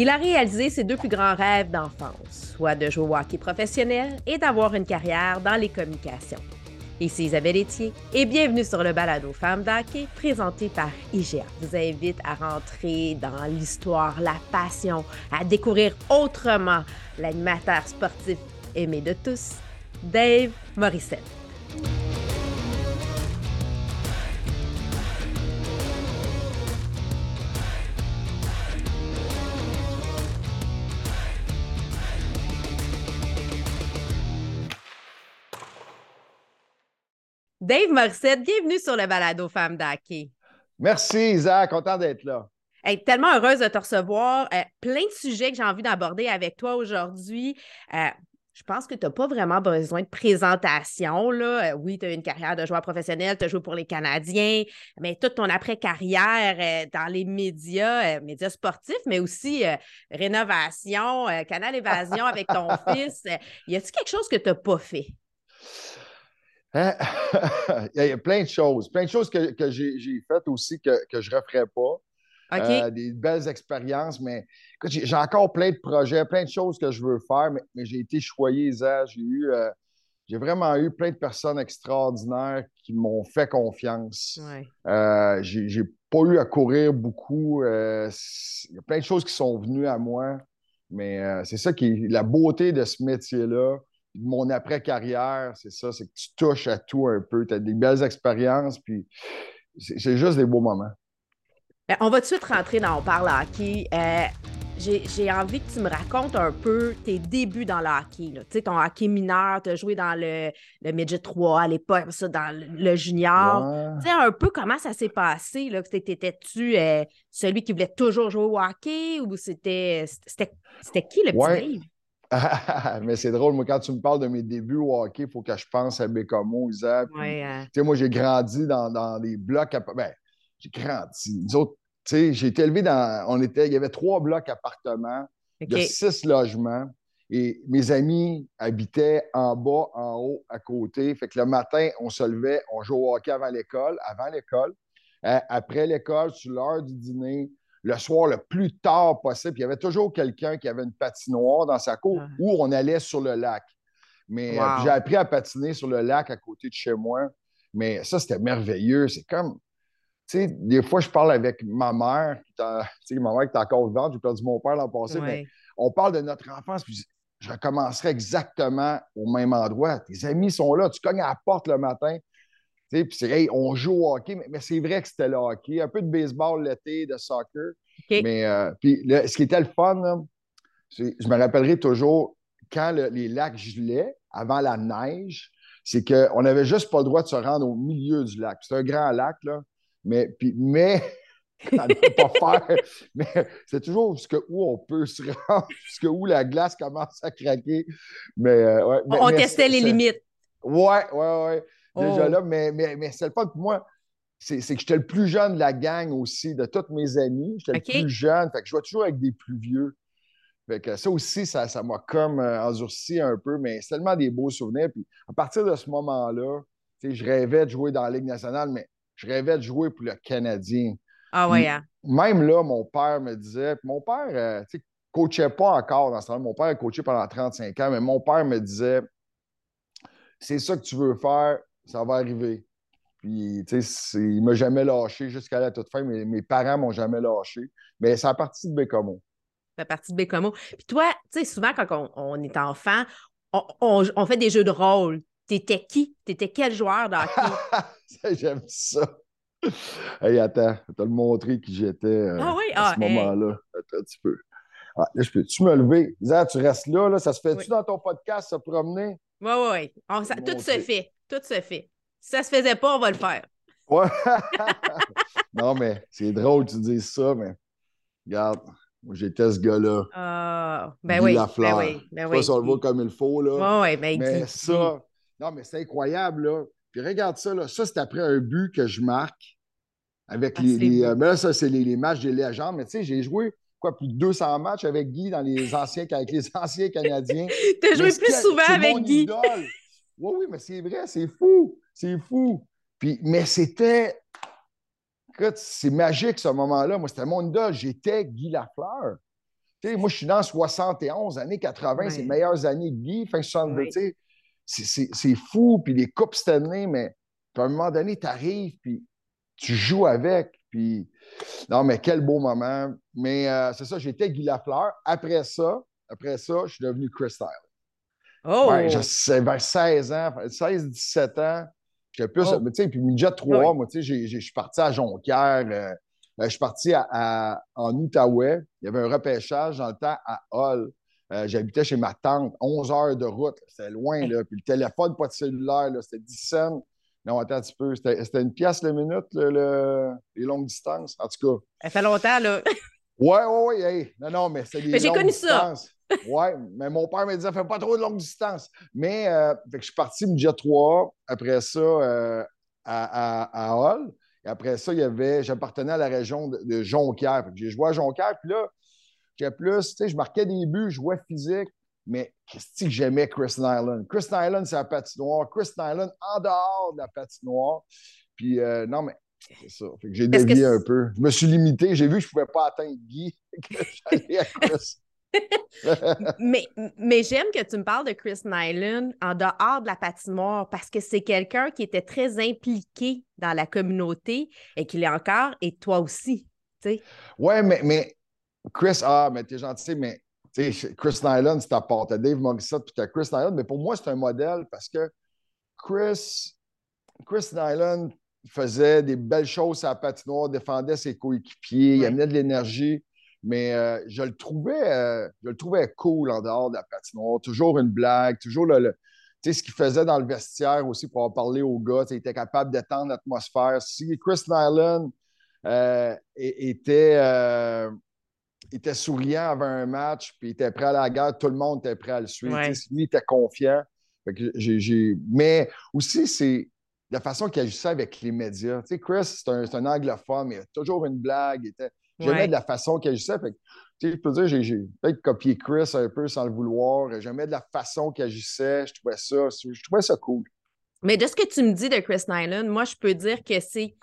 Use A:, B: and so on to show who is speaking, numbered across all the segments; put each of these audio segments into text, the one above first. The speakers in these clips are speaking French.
A: Il a réalisé ses deux plus grands rêves d'enfance, soit de jouer au hockey professionnel et d'avoir une carrière dans les communications. Ici Isabelle Etier et bienvenue sur le balado Femmes d'hockey présenté par IGA. Je vous invite à rentrer dans l'histoire, la passion, à découvrir autrement l'animateur sportif aimé de tous, Dave Morissette. Dave Morissette, bienvenue sur le balado Femmes d'Hockey.
B: Merci, Isaac. Content d'être là.
A: tellement heureuse de te recevoir. Euh, plein de sujets que j'ai envie d'aborder avec toi aujourd'hui. Euh, je pense que tu n'as pas vraiment besoin de présentation. Là. Euh, oui, tu as une carrière de joueur professionnel, tu as joué pour les Canadiens, mais toute ton après-carrière dans les médias, médias sportifs, mais aussi rénovation, Canal Évasion avec ton fils. Y a-t-il quelque chose que tu n'as pas fait?
B: Hein? il y a plein de choses. Plein de choses que, j'ai faites aussi que, je ne referai pas. Euh, des belles expériences, mais j'ai encore plein de projets, plein de choses que je veux faire, mais, j'ai été choyé, J'ai eu, euh, j'ai vraiment eu plein de personnes extraordinaires qui m'ont fait confiance. Euh, j'ai pas eu à courir beaucoup. Il y a plein de choses qui sont venues à moi, mais c'est ça qui est la beauté de ce métier-là mon après-carrière, c'est ça, c'est que tu touches à tout un peu. Tu as des belles expériences, puis c'est juste des beaux moments.
A: Ben, on va tout de suite rentrer dans On parle hockey. Euh, j'ai envie que tu me racontes un peu tes débuts dans le hockey. Tu sais, ton hockey mineur, tu as joué dans le, le Midget 3 à l'époque, ça, dans le, junior. Tu sais, un peu comment ça s'est passé. T'étais-tu euh, celui qui voulait toujours jouer au hockey ou c'était qui le petit Dave?
B: mais c'est drôle, moi, quand tu me parles de mes débuts au hockey, il faut que je pense à Bécomo, Isaac. Euh. Moi, j'ai grandi dans, des blocs. Ben, j'ai grandi. Nous autres, j'ai été élevé dans. On était, il y avait trois blocs appartements de six logements. Et mes amis habitaient en bas, en haut, à côté. Fait que le matin, on se levait, on jouait au hockey avant l'école, avant l'école. Euh, après l'école, sur l'heure du dîner, le soir le plus tard possible. il y avait toujours quelqu'un qui avait une patinoire dans sa cour où on allait sur le lac. Mais euh, j'ai appris à patiner sur le lac à côté de chez moi. Mais ça, c'était merveilleux. C'est comme, tu sais, des fois, je parle avec ma mère, tu sais, ma mère qui est encore vivante, j'ai perdu mon père l'an passé, mais on parle de notre enfance, puis je recommencerai exactement au même endroit. Tes amis sont là, tu cognes à la porte le matin, puis c'est, hey, on joue au hockey, mais, c'est vrai que c'était le hockey. Un peu de baseball l'été, de soccer. Mais euh, puis ce qui était le fun, je me rappellerai toujours quand les lacs gelaient avant la neige, c'est qu'on n'avait juste pas le droit de se rendre au milieu du lac. C'est un grand lac, là. Mais, puis, mais on ne peut pas faire. Mais c'est toujours où on peut se rendre, jusqu'à où la glace commence à craquer. Mais, euh,
A: on testait les limites.
B: Ouais, ouais, ouais déjà oh. là, mais, mais, mais c'est le fun pour moi. C'est que j'étais le plus jeune de la gang aussi, de tous mes amis. J'étais le plus jeune. Fait que je jouais toujours avec des plus vieux. Fait que ça aussi, ça m'a comme euh, endurci un peu, mais c'est tellement des beaux souvenirs. Puis à partir de ce moment-là, je rêvais de jouer dans la Ligue nationale, mais je rêvais de jouer pour le Canadien.
A: Ah ouais, hein?
B: Même là, mon père me disait, mon père, euh, tu sais, coachait pas encore dans ce temps-là. Mon père a coaché pendant 35 ans, mais mon père me disait, c'est ça que tu veux faire, ça va arriver. Puis, tu sais, il m'a jamais lâché jusqu'à la toute fin. mais mes parents m'ont jamais lâché. Mais c'est à partir de Bécomo.
A: C'est à partir de Bécomo. Puis toi, tu sais, souvent, quand on, est enfant, on, fait des jeux de rôle. T'étais qui? T'étais quel joueur d'hockey?
B: J'aime ça. Hey, attends, je vais te le montrer qui j'étais euh, ah oui? à ce ah, moment-là. Attends un petit peu. Ah, là, je peux-tu me lever? Zah, tu restes là, là. Ça se fait-tu dans ton podcast, se promener?
A: Oui, oui, oui. Tout se fait. Tout se fait. Si ça se faisait pas, on va le faire.
B: Ouais. non, mais c'est drôle que tu dises ça, mais regarde, moi j'étais ce gars-là.
A: Ah, ben oui. Ben oui, ben
B: oui. Pas si on le voit comme il faut, là.
A: Oui, oui,
B: ben, mais ça, non, mais c'est incroyable, là. Puis regarde ça, là. Ça, c'est après un but que je marque avec ah, les. Euh, mais là, ça, c'est les, matchs des légendes. Mais tu sais, j'ai joué quoi, plus de 200 matchs avec Guy dans les anciens, avec les anciens Canadiens.
A: tu as joué plus souvent avec Guy.
B: Oui, oui, mais c'est vrai, c'est fou. C'est fou. Puis, mais c'était. C'est magique ce moment-là. Moi, c'était mon idole. J'étais Guy Lafleur. moi, je suis dans 71, années 80, c'est les meilleures années de Guy, fin 62. C'est fou, puis les coupes Stanley, mais à un moment donné, tu arrives, puis tu joues avec. Puis, non, mais quel beau moment. Mais euh, c'est ça, j'étais Guy Lafleur. Après ça, après ça, je suis devenu Chris Style. Oh! Ben, vers 16 ans, 16-17 ans. J'étais plus, oh. tu sais, puis midget 3, moi, tu sais, je suis parti à Jonquière. Euh, ben, je suis parti à, en Outaouais. Il y avait un repêchage dans le temps à Hull. Euh, j'habitais chez ma tante, 11 heures de route. C'était loin, là. Puis le téléphone, pas de cellulaire, c'était 10 cents. Non, attends un petit peu. C'était une pièce le minute, le, les longues distances? En tout cas.
A: Ça fait longtemps, là.
B: Ouais, ouais, ouais. Non, non, mais c'est des. Mais
A: j'ai connu distances.
B: ça. ouais, mais mon père me disait, fais pas trop de longues distances. Mais euh, fait que je suis parti me 3 après ça euh, à, à, à Hall. Et après ça, il y avait, j'appartenais à la région de, Jonquière. J'ai joué à Jonquière, puis là, j'ai plus, tu sais, je marquais des buts, je jouais physique, mais qu'est-ce que j'aimais Chris Nyland? Chris Nyland, c'est la patinoire. Chris Nyland en dehors de la patinoire. Puis euh, non, mais c'est ça. j'ai dévié un peu. Je me suis limité. J'ai vu que je ne pouvais pas atteindre Guy.
A: mais mais j'aime que tu me parles de Chris Nyland en dehors de la patinoire parce que c'est quelqu'un qui était très impliqué dans la communauté et qu'il est encore, et toi aussi. Oui,
B: mais, mais Chris, ah, mais t'es gentil, mais Chris Nyland, c'est ta part. T'as Dave Morissette puis t'as Chris Nyland, mais pour moi, c'est un modèle parce que Chris, Chris Nyland faisait des belles choses à la patinoire, défendait ses coéquipiers, il amenait de l'énergie, mais euh, je, le trouvais, euh, je le trouvais cool en dehors de la patinoire. Toujours une blague, toujours le, ce qu'il faisait dans le vestiaire aussi pour en parler aux gars. Il était capable d'étendre l'atmosphère. Si Chris Nyland euh, était était souriant avant un match, puis il était prêt à la guerre, tout le monde était prêt à le suivre. Lui, il était confiant. Mais aussi, c'est la façon qu'il agissait avec les médias. sais, Chris, c'est un, anglophone, mais il a toujours une blague. J'aimais de la façon qu'il agissait. Fait je peux dire, j'ai peut-être copié Chris un peu sans le vouloir. J'aimais de la façon qu'il agissait. Je trouvais ça, je trouvais ça cool.
A: Mais de ce que tu me dis de Chris Nyland, moi, je peux dire que c'est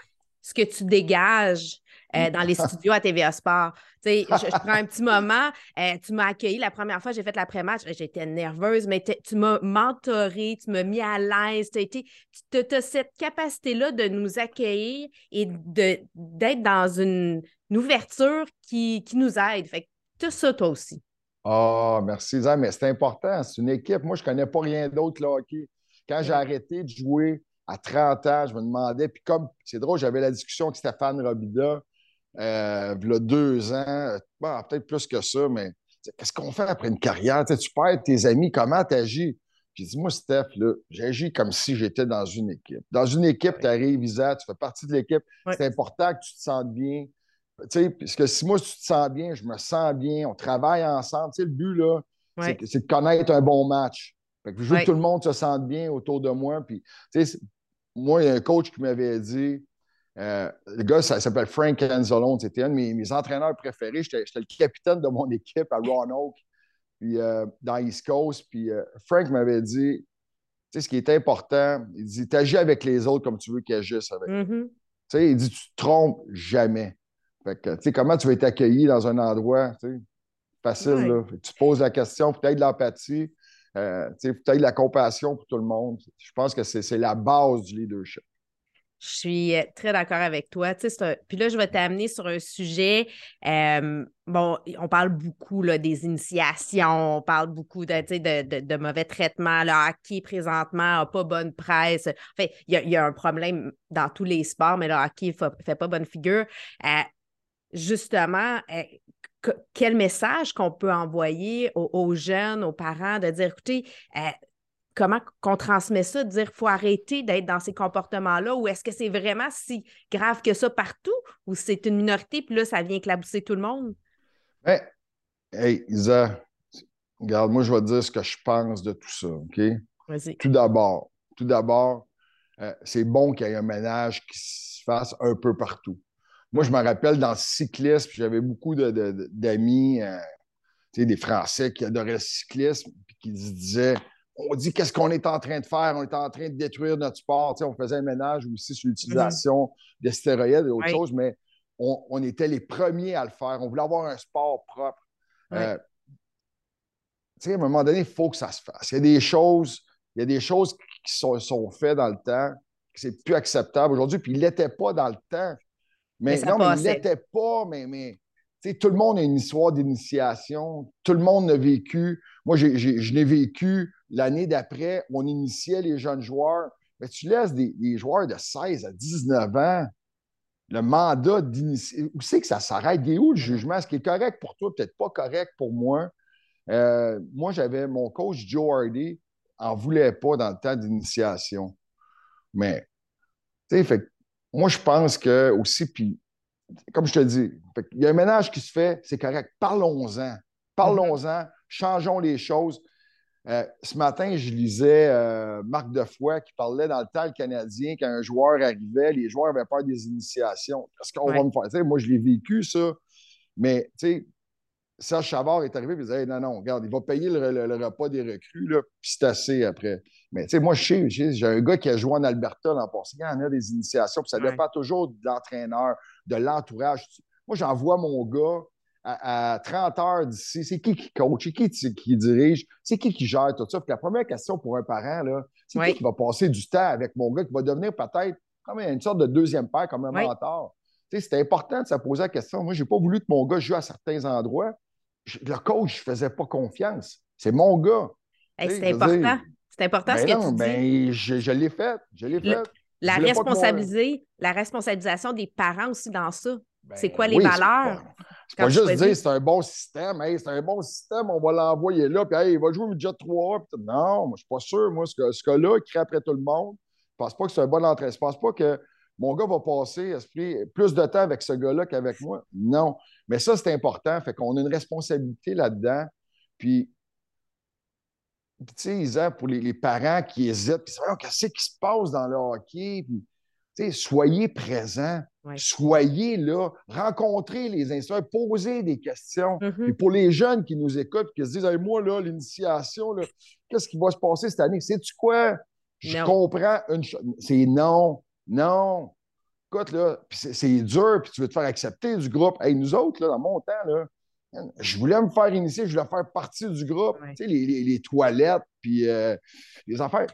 A: ce que tu dégages euh, dans les studios à TVA Sport. Je, je, prends un petit moment. Euh, tu m'as accueilli la première fois, j'ai fait l'après-match. J'étais nerveuse, mais tu m'as mentoré, tu m'as mis à l'aise. Tu as, cette capacité-là de nous accueillir et d'être dans une, ouverture qui, nous aide. Fait que tu as ça, toi aussi.
B: Ah, merci, Zan, mais c'est important. C'est une équipe. Moi, je ne connais pas rien d'autre, là, hockey. Quand j'ai arrêté de jouer à 30 ans, je me demandais, puis comme c'est drôle, j'avais la discussion avec Stéphane Robida euh, il y a deux ans, peut-être plus que ça, mais qu'est-ce qu'on fait après une carrière? tu perds tes amis, comment tu agis? J'ai dit, moi, Steph, j'agis comme si j'étais dans une équipe. Dans une équipe, tu arrives, Isa, tu fais partie de l'équipe. C'est important que tu te sentes bien. Tu sais, parce que si moi, tu te sens bien, je me sens bien, on travaille ensemble. Tu sais, le but, là, c'est de connaître un bon match. Fait que je veux que tout le monde se sente bien autour de moi. Puis, tu sais, moi, il y a un coach qui m'avait dit euh, le gars, ça, s'appelle Frank Anzalone. C'était un de mes, entraîneurs préférés. J'étais le capitaine de mon équipe à Roanoke, puis euh, dans East Coast. Puis euh, Frank m'avait dit, tu sais, ce qui est important, il dit, agis avec les autres comme tu veux qu'ils agissent avec. Mm-hmm. Tu sais, il dit, tu te trompes jamais. Fait que, tu sais, comment tu vas être accueilli dans un endroit, tu sais, facile, là. tu poses la question, peut-être de l'empathie, peut-être de la compassion pour tout le monde. Je pense que c'est la base du leadership.
A: Je suis euh, très d'accord avec toi. Puis là, je vais t'amener sur un sujet. bon, on parle beaucoup là, des initiations, on parle beaucoup de, de, mauvais traitements. Le hockey, présentement, n'a pas bonne presse. Enfin, il y, a un problème dans tous les sports, mais le hockey ne fait, pas bonne figure. Euh, justement, euh, quel message qu'on peut envoyer aux, jeunes, aux parents, de dire, écoutez, comment qu'on transmet ça, de dire qu'il faut arrêter d'être dans ces comportements-là, ou est-ce que c'est vraiment si grave que ça partout, ou c'est une minorité, puis là, ça vient éclabousser tout le monde?
B: Hey, hey Isa, regarde, moi, je vais te dire ce que je pense de tout ça, OK? Vas-y. Tout d'abord, tout d'abord, euh, c'est bon qu'il y ait un ménage qui se fasse un peu partout. Moi, je me rappelle dans le cyclisme, j'avais beaucoup d'amis, euh, des Français qui adoraient le cyclisme, puis qui se disaient on dit qu'est-ce qu'on est en train de faire, on est en train de détruire notre sport. on faisait un ménage aussi sur l'utilisation mm-hmm. des stéroïdes et autres choses, mais on, était les premiers à le faire. On voulait avoir un sport propre. Euh, à un moment donné, il faut que ça se fasse. Il y a des choses, il y a des choses qui sont, sont faites dans le temps, que c'est plus acceptable aujourd'hui, puis il l'était pas dans le temps. Mais, non, mais il l'était pas, mais, mais tout le monde a une histoire d'initiation. Tout le monde a vécu. Moi, je l'ai vécu l'année d'après. On initiait les jeunes joueurs. Mais tu laisses des, joueurs de 16 à 19 ans le mandat d'initier. Où c'est que ça s'arrête? Il est où le jugement? Ce qui est correct pour toi, peut-être pas correct pour moi. Euh, moi, j'avais mon coach Joe Hardy, en voulait pas dans le temps d'initiation. Mais, tu sais, moi, je pense que aussi, puis comme je te dis, il y a un ménage qui se fait, c'est correct. Parlons-en. Parlons-en. Changeons les choses. Euh, ce matin, je lisais euh, Marc Defoy qui parlait dans le temps canadien quand un joueur arrivait, les joueurs avaient peur des initiations. Est-ce qu'on va me faire? moi, je l'ai vécu, ça. Mais, tu sais, Serge Chavard est arrivé et il disait Non, non, regarde, il va payer le, repas des recrues, là, puis c'est assez après. Mais tu sais, moi, je sais, j'ai un gars qui a joué en Alberta l'an passé, il y en a des initiations, puis ça dépend toujours de l'entraîneur, de l'entourage. Moi, j'envoie mon gars à, 30 heures d'ici. C'est qui qui coach? C'est qui qui dirige? C'est qui qui gère tout ça? Puis la première question pour un parent, c'est qui qui va passer du temps avec mon gars, qui va devenir peut-être comme une sorte de deuxième père, comme un mentor? C'est important de se poser la question. Moi, je n'ai pas voulu que mon gars joue à certains endroits. le coach ne faisait pas confiance. C'est mon gars.
A: c'est important. C'est important ce
B: ben
A: que tu dis.
B: Ben, je, je l'ai fait. Je l'ai fait.
A: La, responsabiliser, la responsabilisation des parents aussi dans ça. c'est quoi ben les valeurs?
B: C'est pas, juste dire c'est un bon système, c'est un bon système, on va l'envoyer là, puis il va jouer au jet 3. non, moi, je suis pas sûr, moi, ce, ce gars-là, il crée après tout le monde. Je pense pas que c'est un bon entraîneur. Je pense pas que mon gars va passer plus de temps avec ce gars-là qu'avec moi. Non. Mais ça, c'est important. Fait qu'on a une responsabilité là-dedans. Puis tu sais, Isa, pour les, parents qui hésitent, puis qu'est-ce qui se passe dans le hockey? Puis, soyez présents, soyez là, rencontrez les instructeurs, posez des questions. Mm-hmm. Et pour les jeunes qui nous écoutent, qui se disent moi, là, l'initiation, qu'est-ce qui va se passer cette année? Sais-tu quoi? Je comprends une chose. C'est non, non. Écoute, là, c'est dur, puis tu veux te faire accepter du groupe. Hey, nous autres, là, dans mon temps, là, je voulais me faire initier, je voulais faire partie du groupe. Tu sais, les, toilettes, puis euh, les affaires.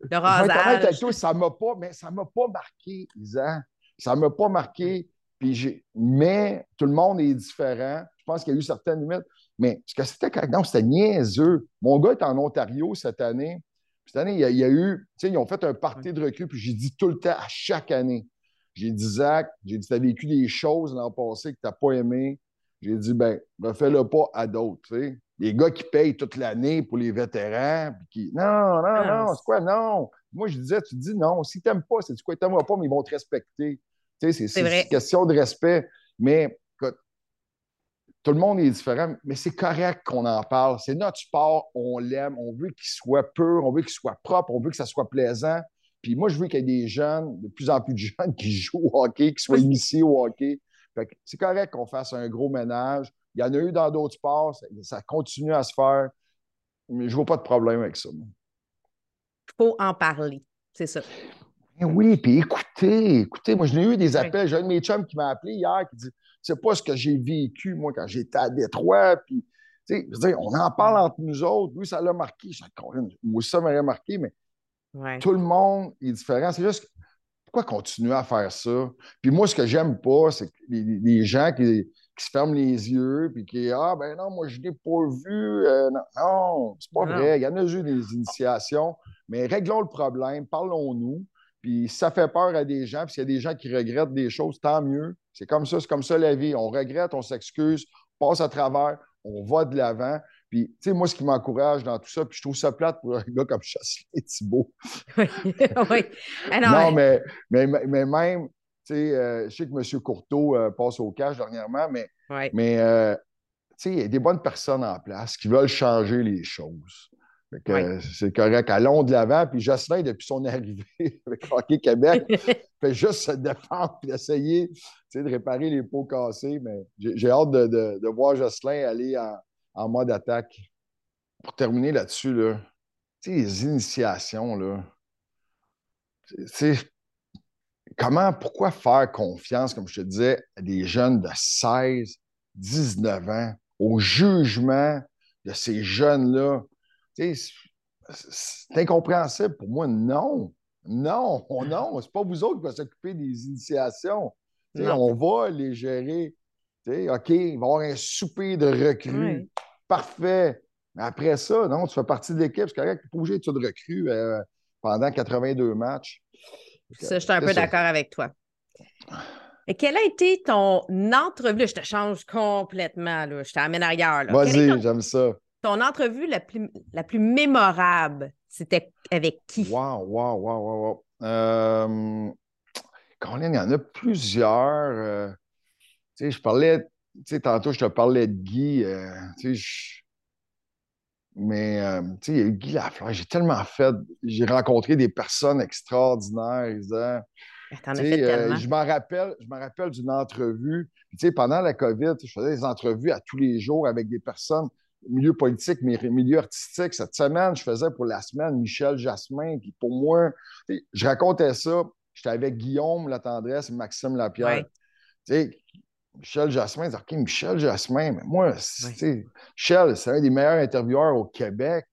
A: Le rasage.
B: ça m'a pas, mais ça m'a pas marqué, Isa. Ça m'a pas marqué. Puis mais tout le monde est différent. Je pense qu'il y a eu certaines limites. Mais ce que c'était non, c'était niaiseux. Mon gars est en Ontario cette année. Cette année, il y a, eu, tu sais, ils ont fait un party de recul, puis j'ai dit tout le temps, à chaque année. J'ai dit, Zach, j'ai dit, tu as vécu des choses l'an passé que tu n'as pas aimé. J'ai dit, ben, refais-le pas à d'autres. Tu sais. Les gars qui payent toute l'année pour les vétérans, puis qui. Non, non, ah, non, c'est quoi, non? Moi, je disais, tu dis non. Si tu n'aimes pas, c'est quoi, tu n'aimeras pas, mais ils vont te respecter. Tu sais, c'est une question de respect. Mais tout le monde est différent, mais c'est correct qu'on en parle. C'est notre sport, on l'aime, on veut qu'il soit pur, on veut qu'il soit propre, on veut que ça soit plaisant. Puis moi, je veux qu'il y ait des jeunes, de plus en plus de jeunes qui jouent au hockey, qui soient initiés au hockey, c'est correct qu'on fasse un gros ménage. Il y en a eu dans d'autres sports, ça, continue à se faire. Mais je ne vois pas de problème avec ça.
A: Il faut en parler, c'est ça.
B: Eh oui, puis écoutez, écoutez, moi, je n'ai eu des appels. J'ai un de mes chums qui m'a appelé hier qui dit C'est pas ce que j'ai vécu, moi, quand j'étais à Détroit. Puis, je veux dire, on en parle entre nous autres. Oui, ça l'a marqué. Moi, ça m'aurait marqué, mais tout le monde est différent. C'est juste pourquoi continuer à faire ça? Puis moi, ce que j'aime pas, c'est les, gens qui, se ferment les yeux puis qui Ah, ben non, moi, je n'ai pas vu. Euh, non, c'est pas vrai. Il y en a eu des initiations, mais réglons le problème, parlons-nous. Puis ça fait peur à des gens, puis s'il y a des gens qui regrettent des choses, tant mieux. C'est comme ça, c'est comme ça la vie. On regrette, on s'excuse, on passe à travers, on va de l'avant. Puis, tu sais, moi, ce qui m'encourage dans tout ça, puis je trouve ça plate pour un gars comme Chasselet Thibault. oui, oui. Ah non, mais, mais, mais, même, euh, je sais que M. Courteau euh, passe au cash dernièrement, mais, mais euh, tu sais, il y a des bonnes personnes en place qui veulent changer les choses. C'est correct. Allons de l'avant. Puis Jocelyn, depuis son arrivée avec Hockey Québec, fait juste se défendre et essayer de réparer les pots cassés. Mais j'ai hâte de, de, de, voir Jocelyn aller en, en mode attaque. Pour terminer là-dessus, là, les initiations, là, comment, pourquoi faire confiance, comme je te disais, à des jeunes de 16, 19 ans au jugement de ces jeunes-là? C'est incompréhensible pour moi. Non. Non, non, c'est pas vous autres qui va s'occuper des initiations. On va les gérer. OK, il va y avoir un souper de recrues. Parfait. Mais après ça, non, tu fais partie de l'équipe. C'est correct, tu pas obligé de recrues euh, pendant 82 matchs.
A: Ça, je suis un peu d'accord avec toi. Et quelle a été ton entrevue? Je te change complètement, là. je t'amène ailleurs.
B: Vas-y, j'aime ça.
A: Ton entrevue la plus, la plus mémorable, c'était avec qui?
B: Wow, wow, wow, wow, wow. Euh, il y en a plusieurs. Euh, tu sais, je parlais, tu sais, tantôt, je te parlais de Guy. Euh, tu sais, Mais, euh, tu sais, il y a eu Guy Lafleur. J'ai tellement fait. J'ai rencontré des personnes extraordinaires.
A: T'en as fait tellement.
B: je m'en rappelle, je rappelle d'une entrevue. Tu sais, pendant la COVID, je faisais des entrevues à tous les jours avec des personnes milieu politique, mais milieu artistique. Cette semaine, je faisais pour la semaine Michel Jasmin. Puis pour moi, je racontais ça. J'étais avec Guillaume La Tendresse et Maxime Lapierre. Tu sais, Michel Jasmin, OK, Michel Jasmin, mais moi, Michel, c'est un des meilleurs intervieweurs au Québec.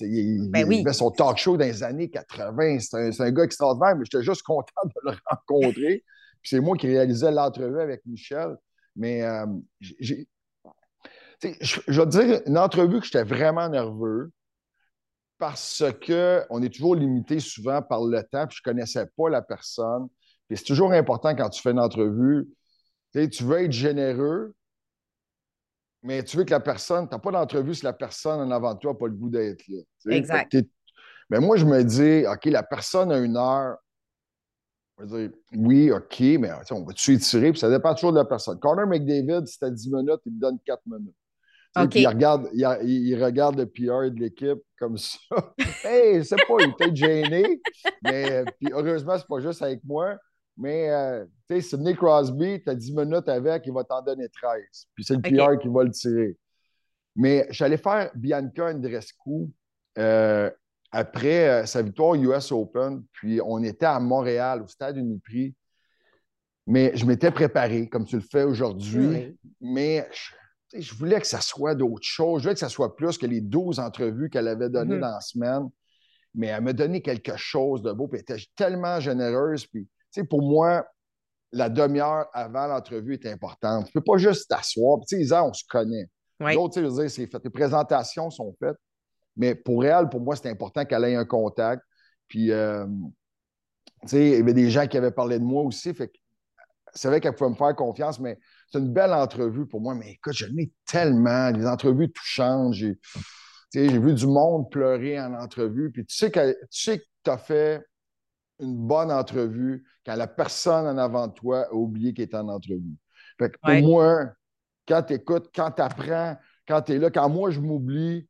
B: Il,
A: ben oui.
B: avait son talk show dans les années 80. C'est un, un, gars extraordinaire, mais j'étais juste content de le rencontrer. c'est moi qui réalisais l'entrevue avec Michel. Mais euh, j'ai, je, je vais te dire une entrevue que j'étais vraiment nerveux parce qu'on est toujours limité souvent par le temps, puis je ne connaissais pas la personne. Puis c'est toujours important quand tu fais une entrevue, tu veux être généreux, mais tu veux que la personne, tu n'as pas d'entrevue si la personne en avant de toi n'a pas le goût d'être là.
A: Exact.
B: Mais moi, je me dis, OK, la personne a une heure. Je veux dire, oui, OK, mais on va-tu étirer? Puis ça dépend toujours de la personne. Connor McDavid, si tu 10 minutes, il me donne 4 minutes il, regarde, il, regarde le PR de l'équipe comme ça. hey, c'est pas, il était gêné. mais puis, heureusement, c'est pas juste avec moi. Mais euh, tu sais, Sidney Crosby, tu as 10 minutes avec, il va t'en donner 13. Puis c'est le PR qui va le tirer. Mais j'allais faire Bianca Andrescu euh, après euh, sa victoire US Open. Puis on était à Montréal, au stade Uniprix. Mais je m'étais préparé, comme tu le fais aujourd'hui. Mais je voulais que ça soit d'autres choses. Je voulais que ça soit plus que les 12 entrevues qu'elle avait données mm-hmm. dans la semaine. Mais elle m'a donné quelque chose de beau. Puis elle était tellement généreuse. Puis, pour moi, la demi-heure avant l'entrevue est importante. Tu ne peux pas juste t'asseoir. Tu sais, on se connaît. L'autre, tu sais, c'est fait. Les présentations sont faites. Mais pour elle, pour moi, c'est important qu'elle ait un contact. Puis, euh, tu sais, il y avait des gens qui avaient parlé de moi aussi. Fait c'est vrai qu'elle pouvait me faire confiance, mais c'est une belle entrevue pour moi. Mais écoute, j'en ai tellement, des entrevues touchantes. J'ai, j'ai vu du monde pleurer en entrevue. Puis tu sais que tu as fait une bonne entrevue quand la personne en avant de toi a oublié qu'elle était en entrevue. Fait que pour moi, quand tu écoutes, quand tu apprends, quand tu es là, quand moi je m'oublie,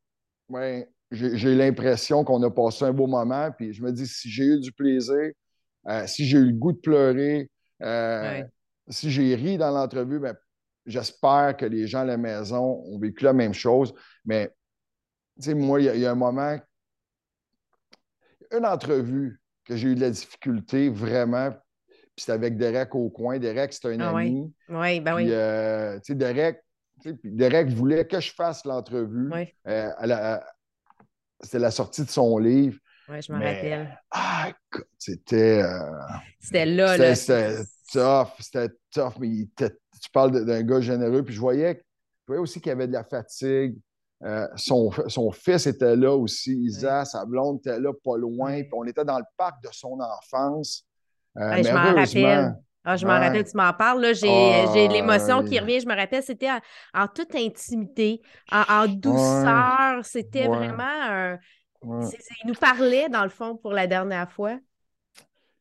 B: ouais, j'ai l'impression qu'on a passé un beau moment. Puis je me dis, si j'ai eu du plaisir, euh, si j'ai eu le goût de pleurer, euh, si j'ai ri dans l'entrevue, ben, j'espère que les gens à la maison ont vécu la même chose. Mais, tu sais, moi, il y, a un moment, une entrevue que j'ai eu de la difficulté vraiment, puis c'était avec Derek au coin. Derek, c'est un ah
A: ami. Oui, ben oui.
B: Euh, tu sais, Derek, Derek voulait que je fasse l'entrevue. Euh, c'était la sortie de son livre.
A: Oui, je me rappelle.
B: Ah, c'était.
A: c'était là, là
B: tough, c'était tough, mais tu parles d'un gars généreux. Puis je voyais, je voyais aussi qu'il y avait de la fatigue. Euh, son, son, fils était là aussi, Isa, sa blonde était là pas loin. Puis on était dans le parc de son enfance.
A: Euh, je m'en rappelle. Ah, je m'en rappelle, tu m'en parles. J'ai ah, l'émotion qui revient. Je me rappelle, c'était en, toute intimité, en, douceur. C'était vraiment Il nous parlait, dans le fond, pour la dernière fois.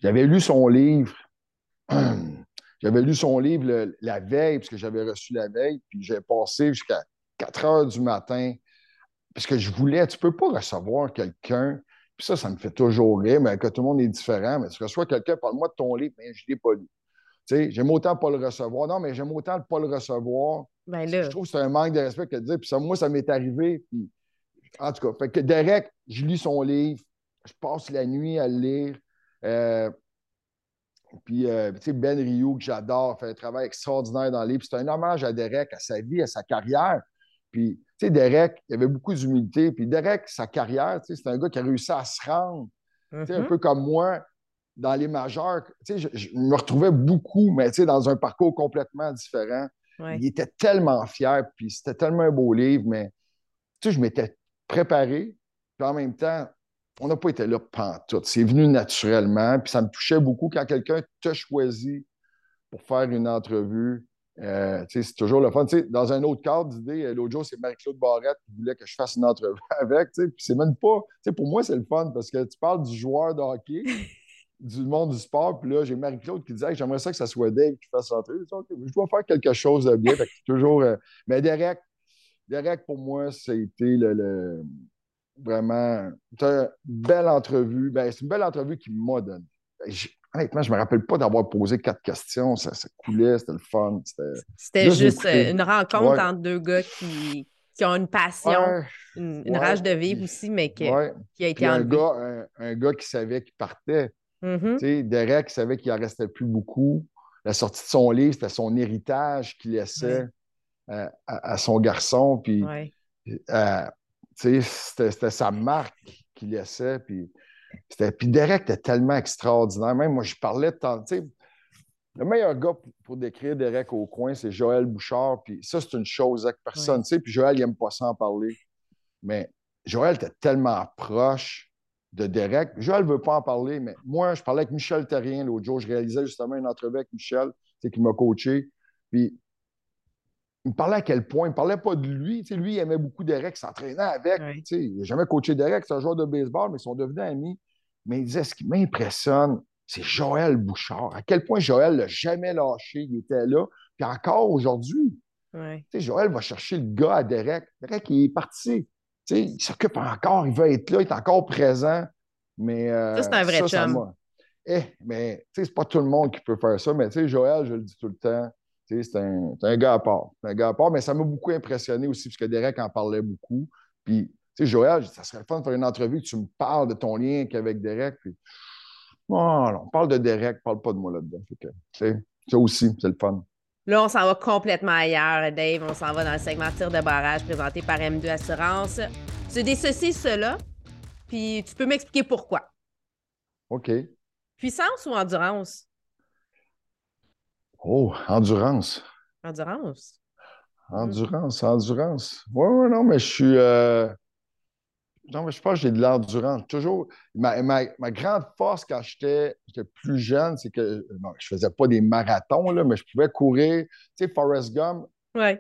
B: J'avais lu son livre. J'avais lu son livre la veille, puisque j'avais reçu la veille, puis j'ai passé jusqu'à 4 heures du matin, parce que je voulais, tu ne peux pas recevoir quelqu'un, puis ça, ça me fait toujours rire, mais que tout le monde est différent, mais tu reçois quelqu'un, parle-moi de ton livre, mais je ne l'ai pas lu. Tu sais, j'aime autant pas le recevoir. Non, mais j'aime autant ne pas le recevoir.
A: Ben Je
B: trouve que c'est un manque de respect que de dire. Puis ça, moi, ça m'est arrivé. Puis, en tout cas, fait que Derek, je lis son livre. Je passe la nuit à le lire. Euh, puis, euh, tu sais, Ben Ryu, que j'adore, fait un travail extraordinaire dans le livre. C'est un hommage à Derek, à sa vie, à sa carrière. Puis, tu sais, Derek, il avait beaucoup d'humilité. Puis Derek, sa carrière, tu sais, c'est un gars qui a réussi à se rendre. Tu sais, un mm-hmm. peu comme moi, dans les majeurs, tu sais, je, me retrouvais beaucoup, mais tu sais, dans un parcours complètement différent. Il était tellement fier, puis c'était tellement un beau livre, mais tu sais, je m'étais préparé, puis en même temps, on n'a pas été là tout. C'est venu naturellement, puis ça me touchait beaucoup quand quelqu'un t'a choisi pour faire une entrevue. Euh, c'est toujours le fun. dans un autre cadre d'idée, euh, l'autre jour, c'est Marie-Claude Barrette qui voulait que je fasse une entrevue avec. C'est même pas. Pour moi, c'est le fun parce que tu parles du joueur de hockey, du monde du sport. Puis là, j'ai Marie-Claude qui disait J'aimerais ça que ça soit Dave qui fasse l'entrevue. Je dois faire quelque chose de bien. toujours. Euh, mais Derek, Derek, pour moi, été le, vraiment. C'est une belle entrevue. Ben, c'est une belle entrevue qui m'a donné. Ben, honnêtement, je ne me rappelle pas d'avoir posé quatre questions. Ça, coulait, c'était le fun.
A: C'était juste euh, une rencontre entre deux gars qui, ont une passion, une, rage de vivre aussi, mais qui a été
B: un gars, un, gars qui savait qu'il partait. Mm-hmm. Derek savait qu'il n'en restait plus beaucoup. La sortie de son livre, c'était son héritage qu'il laissait euh, à, son garçon. Puis, euh, c'était sa marque qu'il laissait. Puis, puis Derek était tellement extraordinaire. Même moi, je parlais de temps. Le meilleur gars pour, décrire Derek au coin, c'est Joël Bouchard. Puis ça, c'est une chose que personne ne sait. Puis Joël, il n'aime pas ça en parler. Mais Joël était tellement proche de Derek. Joël ne veut pas en parler, mais moi, je parlais avec Michel Terrien l'autre jour. Je réalisais justement une entrevue avec Michel, qui m'a coaché. Puis il me parlait à quel point. Il ne parlait pas de lui. lui, il aimait beaucoup Derek, s'entraînait avec. Il n'a jamais coaché Derek, c'est un joueur de baseball, mais ils sont devenus amis. Mais il disait ce qui m'impressionne, c'est Joël Bouchard. À quel point Joël l'a jamais lâché. Il était là. Puis encore aujourd'hui. Joël va chercher le gars à Derek. Derek, il est parti. il s'occupe encore, il veut être là, il est encore présent. Mais,
A: euh, ça, c'est un vrai chum.
B: eh, mais c'est pas tout le monde qui peut faire ça. Mais Joël, je le dis tout le temps, c'est un, un, gars à part. un gars à part, mais ça m'a beaucoup impressionné aussi, parce que Derek en parlait beaucoup. Puis, sais, Joël, ça serait le fun de faire une entrevue que tu me parles de ton lien avec Derek. Puis, on parle de Derek, parle pas de moi là-dedans. Ça aussi, c'est le fun.
A: Là, on s'en va complètement ailleurs, Dave. On s'en va dans le segment tir de barrage présenté par M2 Assurance. C'est des ceci, cela. Puis tu peux m'expliquer pourquoi.
B: OK.
A: Puissance ou endurance?
B: Oh, endurance.
A: Endurance.
B: Endurance, endurance. Oui, oui, non, mais je suis. Euh, non, mais je pense que j'ai de l'endurance. Toujours. Ma, grande force quand j'étais plus jeune, c'est que non, je faisais pas des marathons, là, mais je pouvais courir. Tu sais, Forrest Gump.
A: Oui.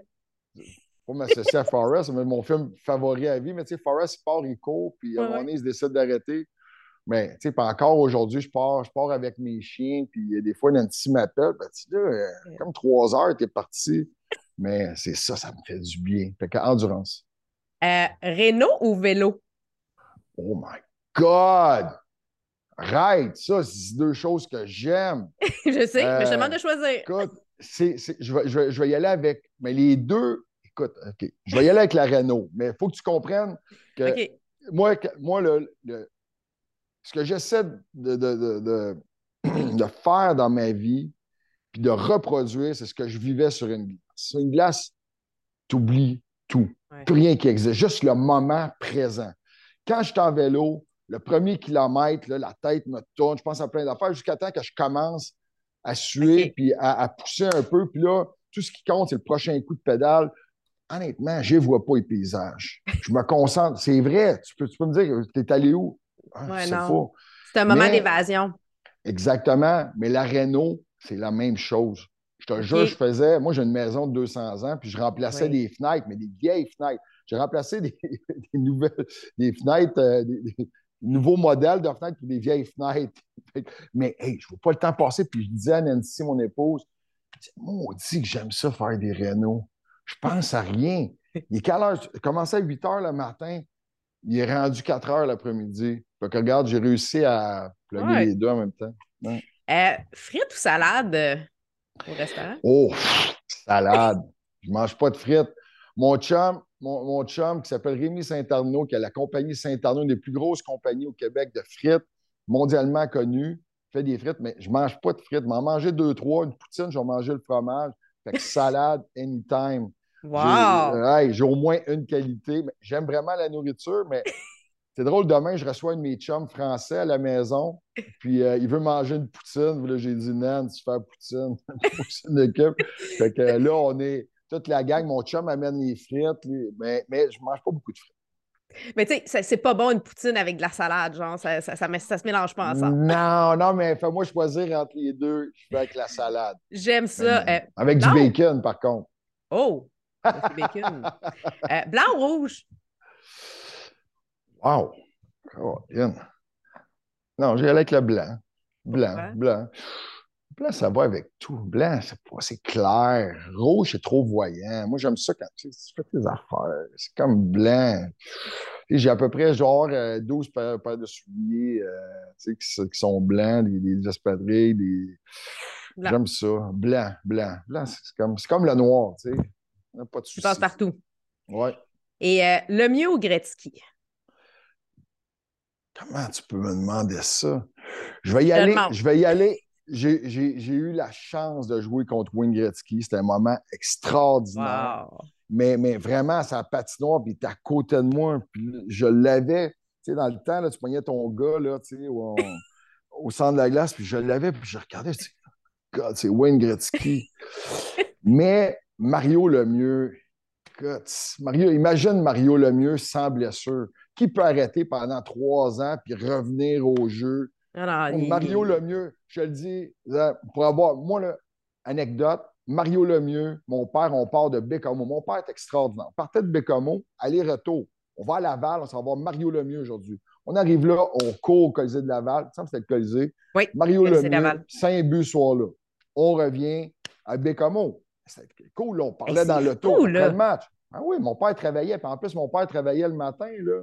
B: Pas m'associer à Forrest, mais mon film favori à vie. Mais tu sais, Forrest, il part, il court, puis à un moment donné, il se décide d'arrêter. Mais tu sais, encore aujourd'hui, je pars, je pars avec mes chiens, puis des fois, Nancy m'appelle, ben, tu là, euh, comme trois heures, tu es parti. Mais c'est ça, ça me fait du bien. Fait qu'endurance.
A: Euh, Renault ou vélo?
B: Oh my God! Right! Ça, c'est deux choses que j'aime.
A: je sais, mais je te demande de choisir.
B: Écoute, je, vais, je, vais, y aller avec. Mais les deux, écoute, OK, je vais y aller avec la Renault, mais il faut que tu comprennes que moi, moi le, ce que j'essaie de, de, faire dans ma vie, puis de reproduire, c'est ce que je vivais sur une glace. Sur une glace, tu oublies tout. Plus rien qui existe, juste le moment présent. Quand je suis en vélo, le premier kilomètre, la tête me tourne, je pense à plein d'affaires jusqu'à temps que je commence à suer puis à, pousser un peu. Puis là, tout ce qui compte, c'est le prochain coup de pédale. Honnêtement, je ne vois pas les paysages. Je me concentre. C'est vrai. Tu peux, tu peux me dire, tu es allé où?
A: Ah, c'est un moment d'évasion.
B: Exactement. Mais la Renault, c'est la même chose. Je te jure, je faisais. Moi, j'ai une maison de 200 ans, puis je remplaçais des fenêtres, mais des vieilles fenêtres. J'ai remplacé des, nouvelles des fenêtres, euh, des, nouveaux modèles de fenêtres pour des vieilles fenêtres. mais hey, je ne veux pas le temps passer. Puis je disais à Nancy, mon épouse, dit que j'aime ça faire des Renault. Je pense à rien. Il est quelle heure? commençais à 8 heures le matin. Il est rendu 4 heures l'après-midi. Fait que regarde, j'ai réussi à plugger les deux en même temps.
A: Euh, frites ou salade euh, au restaurant?
B: Oh, salade. Je ne mange pas de frites. Mon chum, mon, chum qui s'appelle Rémi Saint-Arnaud, qui a la compagnie Saint-Arnaud, une des plus grosses compagnies au Québec de frites, mondialement connue, fait des frites, mais je ne mange pas de frites. Je m'en manger deux, trois, une poutine, je vais manger le fromage. Fait que salade anytime.
A: Wow!
B: J'ai au moins une qualité. J'aime vraiment la nourriture, mais c'est drôle, demain, je reçois un de mes chums français à la maison, puis euh, il veut manger une poutine. Là, j'ai dit, Nan, tu fais poutine, poutine d'équipe. Fait que là, on est toute la gang. Mon chum amène les frites, mais, mais je mange pas beaucoup de frites.
A: Mais tu sais, c'est pas bon une poutine avec de la salade, genre, ça, ça, ça, se mélange pas ensemble.
B: Non, non, mais fais-moi choisir entre les deux. Je fais avec la salade.
A: J'aime ça.
B: Euh, avec du bacon, par contre.
A: Oh! bacon. Euh, blanc ou rouge?
B: Wow! Oh, non, j'ai avec le blanc. Blanc, blanc. Blanc, ça va avec tout. Blanc, c'est clair. Rouge, c'est trop voyant. Moi, j'aime ça quand tu, fais tes affaires. C'est comme blanc. J'ai à peu près genre 12 euh, paires, de souliers euh, qui, sont blancs, des, des espadrilles, des. J'aime ça. Blanc, blanc. Blanc, c'est comme, comme le noir, tu sais. Pas de soucis.
A: passe partout.
B: Ouais.
A: Et euh, le mieux au Gretzky?
B: Comment tu peux me demander ça? Je vais y aller. Je vais y aller. J'ai eu la chance de jouer contre Wayne Gretzky. C'était un moment extraordinaire. Mais, mais vraiment, sa patinoire, puis il était à côté de moi. Puis je l'avais. Tu sais, dans le temps, là, tu pognais ton gars là, tu sais, au, au, centre de la glace, puis je l'avais, puis je regardais, je dis, God, c'est Wayne Gretzky. mais Mario Lemieux, Mario, imagine Mario Lemieux sans blessure. Qui peut arrêter pendant trois ans puis revenir au jeu? Mario Lemieux, je le dis, pour avoir, moi, là, anecdote, Mario Lemieux, mon père, on part de Bécamo. Mon père est extraordinaire. On partait de Bécamo, aller-retour. On va à Laval, on s'en va voir Mario Lemieux aujourd'hui. On arrive là, on court au Colisée de Laval. Ça c'était le Colisée.
A: Oui,
B: Mario Lemieux, cinq buts soir-là. On revient à Bécamo. C'était cool, là. on parlait dans le tour après le match. Ah oui, mon père travaillait. Puis en plus, mon père travaillait le matin. Là.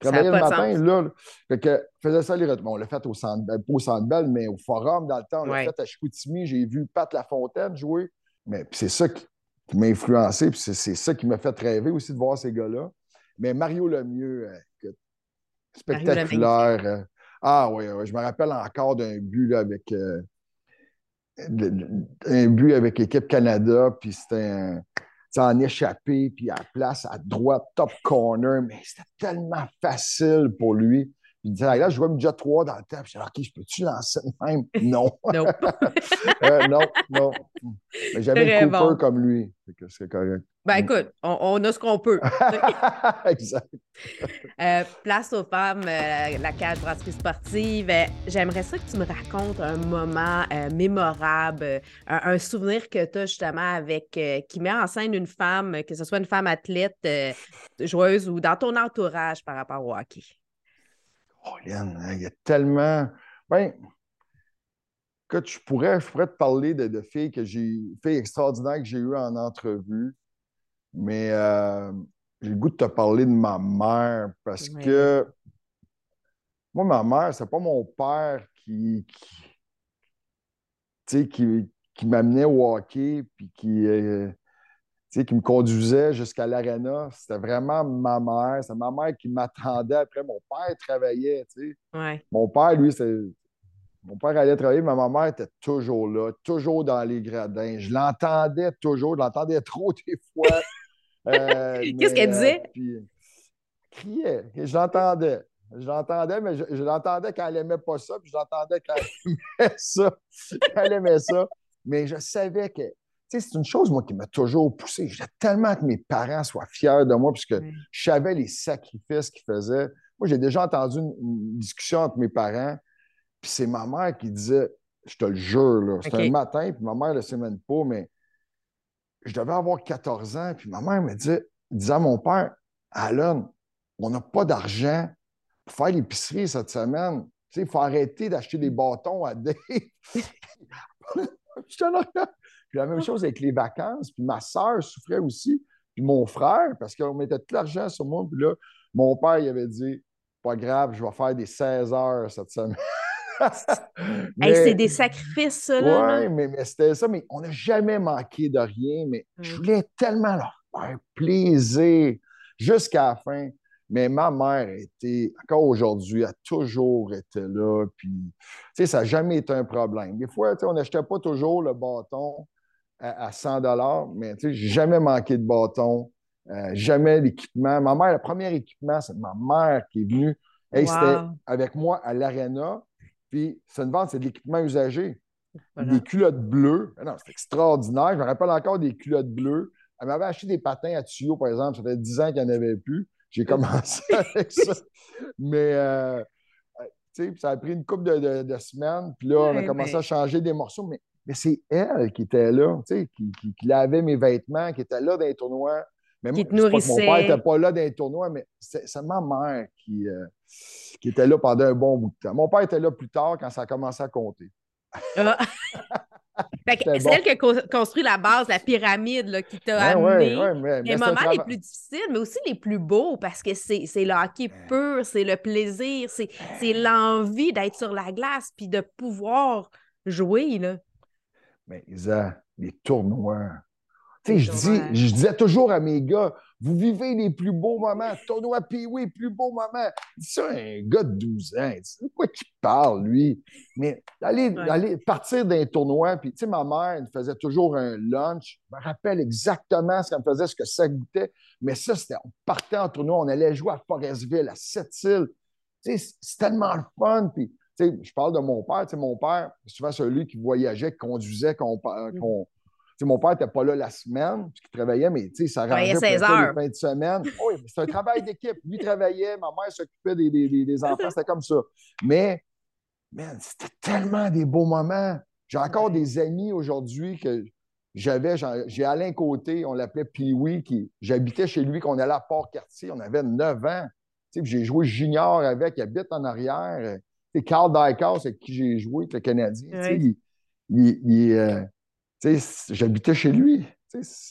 B: Travaillait le matin, là. Fait que faisait ça les On l'a fait au centre, au centre mais au forum dans le temps. On l'a fait à Chicoutimi. J'ai vu Pat Lafontaine jouer. Mais c'est ça qui, m'a influencé. Puis c'est ça qui m'a fait rêver aussi de voir ces gars-là. Mais Mario Lemieux, euh, spectaculaire. Euh, ah oui, je me rappelle encore d'un but avec. Euh, un but avec l'équipe Canada, puis c'était un en échappé, puis à place à droite, top corner, mais c'était tellement facile pour lui. Il disait, là, je vois déjà trois dans le temps. Je disais, OK, je peux-tu lancer même? Non. non. Euh, non, non. Mais j'avais un Cooper comme lui. C'est correct.
A: Ben écoute, on, a ce qu'on peut.
B: exact.
A: Euh, place aux femmes, euh, la cage brasserie sportive. J'aimerais ça que tu me racontes un moment mémorable, un, souvenir que tu as justement avec, qui met en scène une femme, que ce soit une femme athlète, joueuse ou dans ton entourage par rapport au hockey.
B: Oh, Yann, hein, il y a tellement. Ben, que tu pourrais, je pourrais te parler de, filles que j'ai, filles extraordinaires que j'ai eues en entrevue, mais euh, j'ai le goût de te parler de ma mère parce que moi, ma mère, c'est pas mon père qui, qui, qui, qui m'amenait au hockey puis qui, euh, qui me conduisait jusqu'à l'aréna. C'était vraiment ma mère. C'est ma mère qui m'attendait après. Mon père travaillait. Mon père, lui, c'est. Mon père allait travailler, mais ma mère était toujours là, toujours dans les gradins. Je l'entendais toujours, je l'entendais trop des fois.
A: Euh, Qu'est-ce qu'elle disait?
B: Euh, puis, criait. Je l'entendais. Je l'entendais, mais je, l'entendais quand elle n'aimait pas ça, puis je l'entendais quand elle aimait ça. quand elle aimait ça. Mais je savais c'est une chose, moi, qui m'a toujours poussé. Je tellement que mes parents soient fiers de moi, puisque je savais les sacrifices qu'ils faisaient. Moi, j'ai déjà entendu une, discussion entre mes parents, puis c'est ma mère qui disait, je te le jure, là, c'était un matin, puis ma mère ne le sait même pas, mais je devais avoir 14 ans, puis ma mère me disait, disait à mon père, Alan, on n'a pas d'argent pour faire l'épicerie cette semaine. Il faut arrêter d'acheter des bâtons à Dave. je te puis la même chose avec les vacances. Puis ma soeur souffrait aussi. Puis mon frère, parce qu'on mettait tout l'argent sur moi. Puis là, mon père, il avait dit Pas grave, je vais faire des 16 heures cette semaine.
A: c'est des sacrifices, ça.
B: Oui, mais, mais c'était ça. Mais on n'a jamais manqué de rien. Mais je mm. voulais tellement leur faire plaisir jusqu'à la fin. Mais ma mère était, encore aujourd'hui, a toujours été là. Puis, tu sais, ça n'a jamais été un problème. Des fois, tu sais, on n'achetait pas toujours le bâton à, 100 mais tu sais, j'ai jamais manqué de bâton, euh, jamais l'équipement. Ma mère, le premier équipement, c'est ma mère qui est venue. Hey, C'était avec moi à l'Arena. Puis, c'est une vente, c'est de l'équipement usagé. Des culottes bleues. Ah non, c'est extraordinaire. Je me rappelle encore des culottes bleues. Elle m'avait acheté des patins à tuyaux, par exemple. Ça fait 10 ans qu'il n'y en avait plus. J'ai commencé avec ça. Mais euh, ça a pris une couple de, semaines. Puis là, on a commencé à changer des morceaux. Mais, mais c'est elle qui était là, qui, qui, qui, lavait mes vêtements, qui était là dans les tournois. Mais
A: qui te nourrissait.
B: mon père n'était pas là dans les tournois, mais c'est ma mère qui, euh, qui était là pendant un bon bout de temps. Mon père était là plus tard quand ça a commencé à compter.
A: Ah. c'est elle qui a construit la base, la pyramide là, qui t'a amené. les moments les plus difficiles, mais aussi les plus beaux parce que c'est le hockey pur, c'est le plaisir, c'est l'envie d'être sur la glace puis de pouvoir jouer. Là.
B: Mais Isa, les tournois, je, dis, je disais toujours à mes gars, vous vivez les plus beaux moments. Tournoi Pee-Wee, plus beau moment. C'est un gars de 12 ans. C'est quoi qui parle, lui? Mais aller, partir d'un tournoi, puis tu sais, ma mère, elle faisait toujours un lunch. Je me rappelle exactement ce qu'elle me faisait, ce que ça goûtait. Mais ça, c'était, on partait en tournoi, on allait jouer à Forestville, à Sept-Îles. c'est tellement le fun. Puis, je parle de mon père. mon père, c'est souvent celui qui voyageait, qui conduisait, qu'on, mm mon père n'était pas là la semaine, puis il travaillait, mais ça arrangeait pour les fins de semaine. Oui, c'est un travail d'équipe. Lui travaillait, ma mère s'occupait des, des, des, enfants, c'était comme ça. Mais, man, c'était tellement des beaux moments. J'ai encore des amis aujourd'hui que j'avais. J'ai Alain Côté, on l'appelait Pee-Wee, qui j'habitais chez lui, qu'on allait à Port-Cartier, on avait 9 ans. J'ai joué junior avec, il habite en arrière. Carl Dykhouse avec qui j'ai joué, avec le Canadien. Il, il, il, euh, j'habitais chez lui.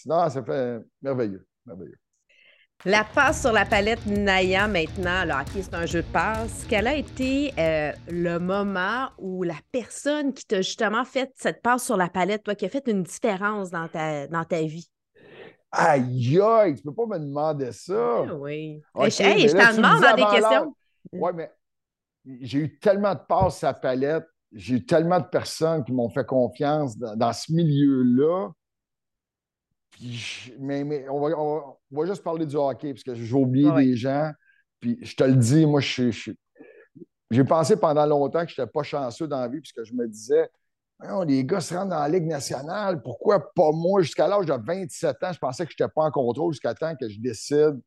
B: Non, ça fait merveilleux, merveilleux.
A: La passe sur la palette Naya maintenant, alors OK, c'est un jeu de passe. Quel a été euh, le moment où la personne qui t'a justement fait cette passe sur la palette, toi, qui a fait une différence dans ta, dans ta vie?
B: Aïe, aïe, tu peux pas me demander ça.
A: Ah oui. hey, je t'en demande dans des questions.
B: Oui, mais j'ai eu tellement de passes sur la palette j'ai eu tellement de personnes qui m'ont fait confiance dans, ce milieu-là. Mais, on, va, juste parler du hockey, parce que j'ai oublié des gens. Puis je te le dis, moi, je, j'ai pensé pendant longtemps que je n'étais pas chanceux dans la vie, puisque je me disais, les gars se rendent dans la Ligue nationale, pourquoi pas moi? Jusqu'à l'âge de 27 ans, je pensais que je n'étais pas en contrôle jusqu'à temps que je décide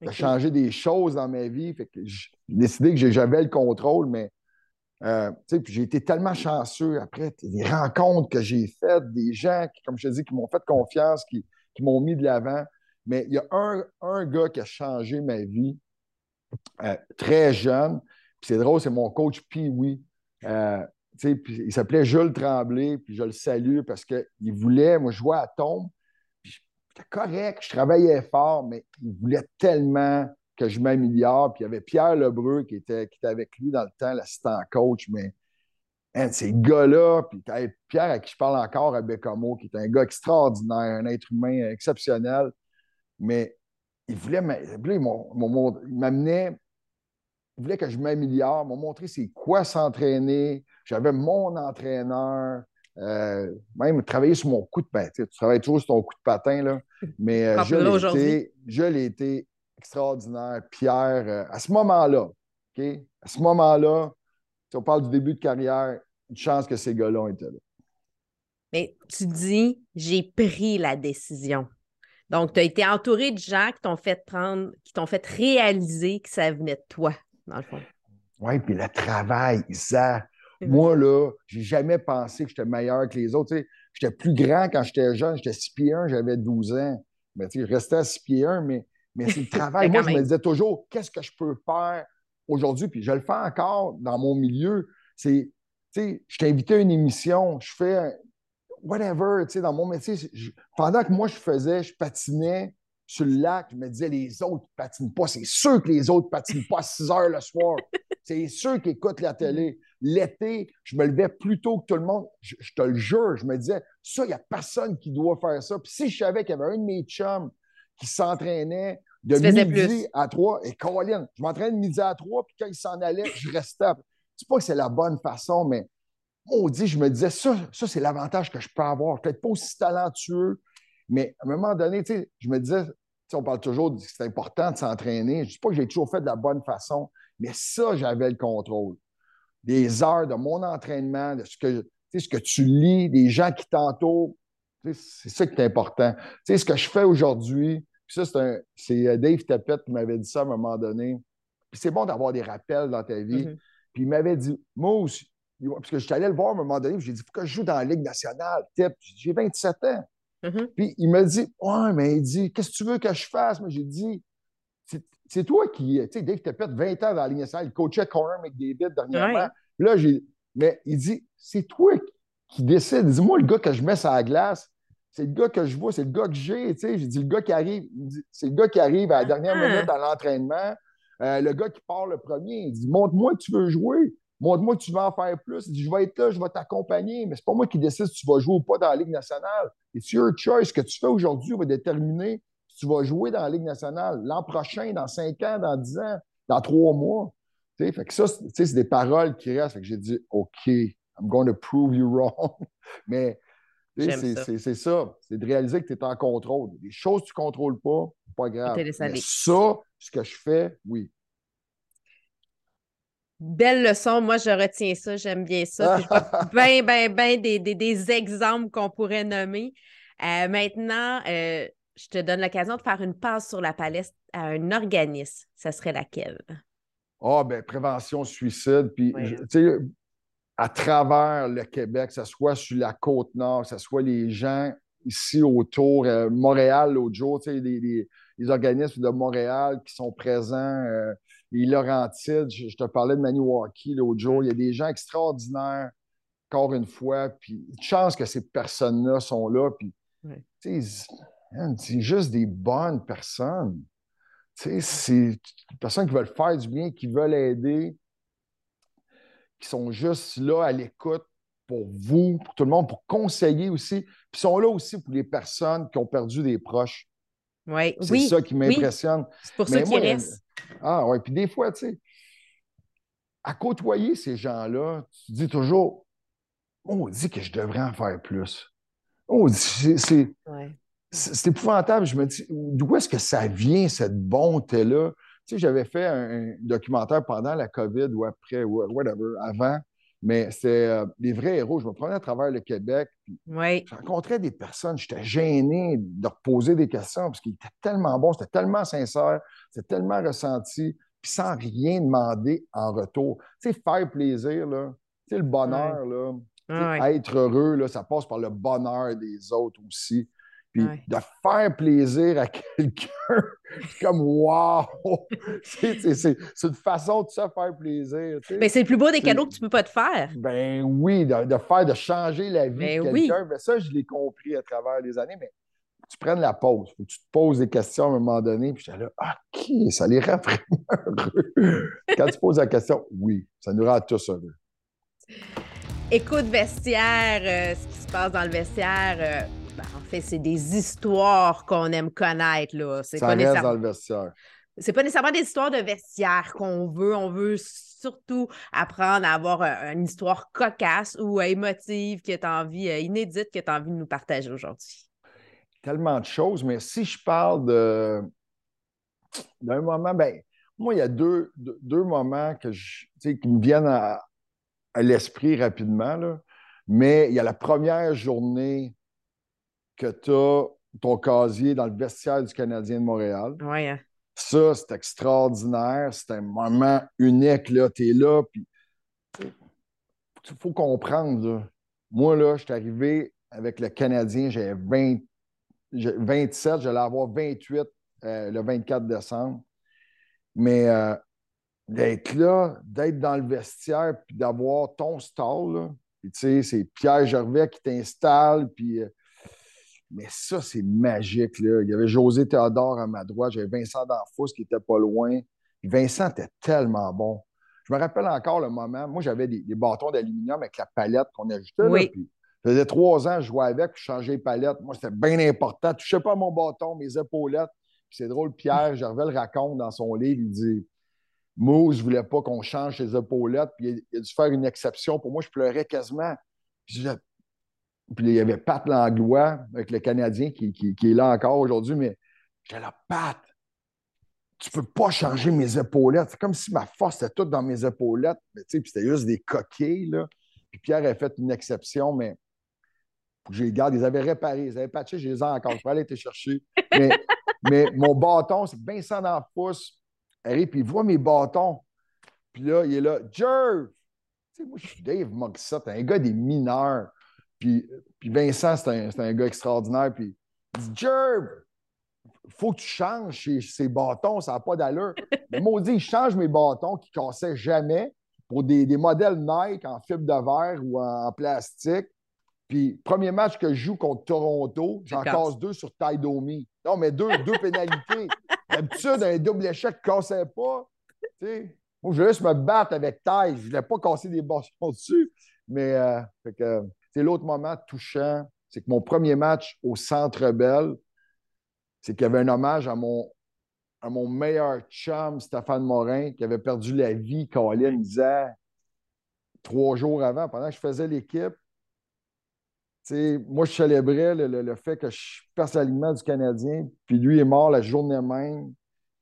B: de changer des choses dans ma vie. Fait que j'ai décidé que j'avais le contrôle, mais euh, j'ai été tellement chanceux après, des rencontres que j'ai faites, des gens qui, comme je te dis, qui m'ont fait confiance, qui, m'ont mis de l'avant. Mais il y a un, un, gars qui a changé ma vie euh, très jeune. c'est drôle, c'est mon coach Pee-Wee. Euh, il s'appelait Jules Tremblay, puis je le salue parce qu'il voulait, moi, jouer à tombe. J'étais correct, je travaillais fort, mais il voulait tellement que je m'améliore. Puis il y avait Pierre Lebreu qui était, avec lui dans le temps, l'assistant coach. Mais ces gars-là, puis Pierre à qui je parle encore à Bécamo, qui est un gars extraordinaire, un être humain exceptionnel. Mais il voulait il m'amenait, il voulait que je m'améliore, m'a montré c'est quoi s'entraîner. J'avais mon entraîneur. Euh, même travailler sur mon coup de patin. Tu travailles toujours sur ton coup de patin, là. Mais euh, je l'ai été extraordinaire, Pierre, euh, à ce moment-là, OK? À ce moment-là, si on parle du début de carrière, une chance que ces gars-là ont été là.
A: Mais tu dis, j'ai pris la décision. Donc, tu as été entouré de gens qui t'ont fait prendre, qui t'ont fait réaliser que ça venait de toi, dans le fond.
B: Oui, puis le travail, ça. Moi, là, j'ai jamais pensé que j'étais meilleur que les autres. j'étais plus grand quand j'étais jeune, j'étais 6 pieds 1, j'avais 12 ans. Mais tu sais, je restais à 6 pieds 1, mais mais c'est le travail. Moi, je me disais toujours, qu'est-ce que je peux faire aujourd'hui? Puis je le fais encore dans mon milieu. C'est, tu sais, je t'ai invité à une émission, je fais whatever, tu sais, dans mon métier. pendant que moi, je faisais, je patinais sur le lac, je me disais, les autres ne patinent pas. C'est sûr que les autres ne patinent pas à 6 heures le soir. C'est sûr qu'ils écoutent la télé. L'été, je me levais plus tôt que tout le monde. Je, te le jure, je me disais, ça, il n'y a personne qui doit faire ça. Puis si je savais qu'il y avait un de mes chums qui s'entraînait de midi à trois. Et Colin, je m'entraîne de midi à trois, puis quand il s'en allait, je restais. Je ne sais pas que c'est la bonne façon, mais dit, je me disais, ça, ça c'est l'avantage que je peux avoir. Peut-être pas aussi talentueux, mais à un moment donné, je me disais, on parle toujours que c'est important de s'entraîner. Je ne dis pas que j'ai toujours fait de la bonne façon, mais ça, j'avais le contrôle. Des heures de mon entraînement, de ce que, ce que tu lis, des gens qui t'entourent, c'est ça qui est important. Ce que je fais aujourd'hui, ça, c'est euh, Dave Tepet qui m'avait dit ça à un moment donné. Puis c'est bon d'avoir des rappels dans ta vie. Mm-hmm. Puis il m'avait dit, moi aussi, parce que je suis allé le voir à un moment donné, j'ai dit, que je joue dans la Ligue nationale. J'ai 27 ans. Mm-hmm. Puis il m'a dit, ouais, mais il dit, qu'est-ce que tu veux que je fasse? Moi, j'ai dit, c'est toi qui, tu sais, Dave Tepet, 20 ans dans la Ligue nationale, il coachait Conor McDavid dernièrement. Là, j'ai, mais il dit, c'est toi qui décide. Dis-moi, le gars que je mets sur la glace, c'est le gars que je vois, c'est le gars que j'ai. Tu sais, j'ai dit, le gars qui arrive, c'est le gars qui arrive à la dernière ah. minute à l'entraînement. Euh, le gars qui part le premier, il dit, montre-moi que tu veux jouer. Montre-moi que tu veux en faire plus. Je vais être là, je vais t'accompagner, mais c'est pas moi qui décide si tu vas jouer ou pas dans la Ligue nationale. It's your choice. Ce que tu fais aujourd'hui va déterminer si tu vas jouer dans la Ligue nationale l'an prochain, dans cinq ans, dans dix ans, dans trois mois. Tu sais, fait que ça, c'est des paroles qui restent. Fait que j'ai dit, OK, I'm going to prove you wrong. mais c'est ça. C'est de réaliser que tu es en contrôle. Des choses que tu ne contrôles pas, pas grave. Mais ça, ce que je fais, oui.
A: Belle leçon. Moi, je retiens ça. J'aime bien ça. bien, bien, bien des, exemples qu'on pourrait nommer. Euh, maintenant, euh, je te donne l'occasion de faire une passe sur la palette à un organisme. Ça serait laquelle?
B: Ah, ben prévention suicide. Puis, tu sais, à travers le Québec, que ce soit sur la côte nord, que ce soit les gens ici autour, euh, Montréal l'autre jour, tu sais, les, organismes de Montréal qui sont présents, euh, les Laurentides, je, te parlais de Maniwaki l'autre jour, il y a des gens extraordinaires, encore une fois, puis une chance que ces personnes-là sont là, puis c'est juste des bonnes personnes. C'est des personnes qui veulent faire du bien, qui veulent aider, qui sont juste là à l'écoute pour vous, pour tout le monde, pour conseiller aussi. Puis sont là aussi pour les personnes qui ont perdu des proches.
A: Oui,
B: c'est ça qui m'impressionne.
A: C'est pour ça qu'ils restent.
B: Ah oui, puis des fois, tu sais, à côtoyer ces gens-là, tu dis toujours, on dit que je devrais en faire plus. On dit, c'est, épouvantable. Je me dis, d'où est-ce que ça vient, cette bonté-là? Tu sais, j'avais fait un, documentaire pendant la COVID ou après, ou whatever, avant, mais c'est euh, des vrais héros. Je me prenais à travers le Québec.
A: Oui.
B: Je rencontrais des personnes, j'étais gêné de leur poser des questions parce qu'ils étaient tellement bons, c'était tellement sincère, c'était tellement ressenti, puis sans rien demander en retour. Tu sais, faire plaisir, là, tu sais, le bonheur, là, être heureux, là, ça passe par le bonheur des autres aussi. Puis de faire plaisir à quelqu'un, comme wow! c'est une façon de se faire plaisir.
A: Mais c'est le plus beau des cadeaux que tu ne peux pas te faire.
B: Ben oui, de, faire, de changer la vie ben de quelqu'un. Mais ça, je l'ai compris à travers les années, mais tu prennes la pause. Faut que tu te poses des questions à un moment donné, puis j'étais là, OK, ça les rend vraiment heureux. Quand tu poses la question, oui, ça nous rend tous heureux.
A: Écoute vestiaire, euh, ce qui se passe dans le vestiaire. Euh, ben, en fait, c'est des histoires qu'on aime connaître. Là.
B: C'est Ça pas reste dans le vestiaire.
A: C'est pas nécessairement des histoires de vestiaire qu'on veut. On veut surtout apprendre à avoir une histoire cocasse ou émotive que tu as envie, euh, inédite que tu as envie de nous partager aujourd'hui.
B: Tellement de choses, mais si je parle de d'un moment, ben moi, il y a deux, deux, moments que je, qui me viennent à, à l'esprit rapidement. Là. Mais il y a la première journée que tu as ton casier dans le vestiaire du Canadien de Montréal.
A: Oui. Hein.
B: Ça, c'est extraordinaire. C'est un moment unique. Tu es là. Puis il faut comprendre. Moi, là, je suis arrivé avec le Canadien, j'avais 20, 27, j'allais avoir 28 euh, le 24 décembre. Mais euh, d'être là, d'être dans le vestiaire, puis d'avoir ton stall, puis tu sais, c'est Pierre Gervais qui t'installe, puis euh, mais ça, c'est magique. Là. Il y avait José Théodore à ma droite, j'avais Vincent D'Anfous qui était pas loin. Vincent était tellement bon. Je me rappelle encore le moment. Moi, j'avais des, bâtons d'aluminium avec la palette qu'on ajoutait. Oui. ça faisait trois ans que je jouais avec, puis je changeais les palettes. Moi, c'était bien important. Je touchais pas mon bâton, mes épaulettes. c'est drôle, Pierre Gervais le raconte dans son livre. Il dit Moose ne voulait pas qu'on change ses épaulettes, puis il a, dû faire une exception. Pour moi, je pleurais quasiment. Puis, il y avait Pat Langlois avec le Canadien qui, est là encore aujourd'hui, mais j'étais là, Pat, tu peux pas changer mes épaulettes. C'est comme si ma force était toute dans mes épaulettes. Mais, puis c'était juste des coquilles. Là. Puis Pierre a fait une exception, mais je les garde. Ils avaient réparé, ils avaient patché, je les ai encore. Je peux aller te chercher. Mais, mais mon bâton, c'est Vincent dans le pouce. Arrive, puis il voit mes bâtons. Puis là, il est là, Jerv! Tu sais, moi, je suis Dave Moxott, un gars des mineurs. Puis, puis Vincent, c'est un, un, gars extraordinaire. Puis il dit, Jerv! faut que tu changes ces, bâtons, ça n'a pas d'allure. Mais maudit, il change mes bâtons qui ne cassaient jamais pour des, modèles Nike en fibre de verre ou en, plastique. Puis, premier match que je joue contre Toronto, j'en casse deux sur Taidomi. Non, mais deux, deux pénalités. D'habitude, un double échec ne cassait pas. sais. Moi, je voulais juste me battre avec taille. Je ne voulais pas casser des bâtons dessus. Mais euh, c'est l'autre moment touchant. C'est que mon premier match au Centre Bell, c'est qu'il y avait un hommage à mon, à mon meilleur chum, Stéphane Morin, qui avait perdu la vie, Colin disait trois jours avant, pendant que je faisais l'équipe. Moi, je célébrais le, fait que je perce l'alignement du Canadien, puis lui est mort la journée même,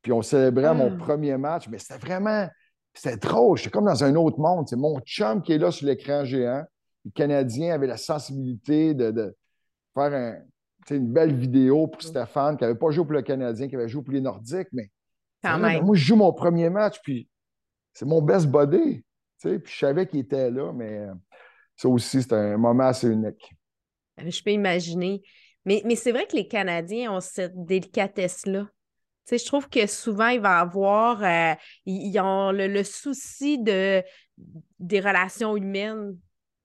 B: puis on célébrait mon ah. premier match, mais c'était vraiment, c'était drôle, j'étais comme dans un autre monde. C'est mon chum qui est là sur l'écran géant. Le Canadien avait la sensibilité de faire un, une belle vidéo pour Stéphane, qui n'avait pas joué pour le Canadien, qui avait joué pour les Nordiques, mais moi, je joue mon premier match, puis c'est mon best body. Puis je savais qu'il était là, mais euh, ça aussi, c'était un moment assez unique.
A: Euh, je peux imaginer. Mais, mais c'est vrai que les Canadiens ont cette délicatesse-là. je trouve que souvent, il va avoir, euh, ils, ont le, souci de, des relations humaines.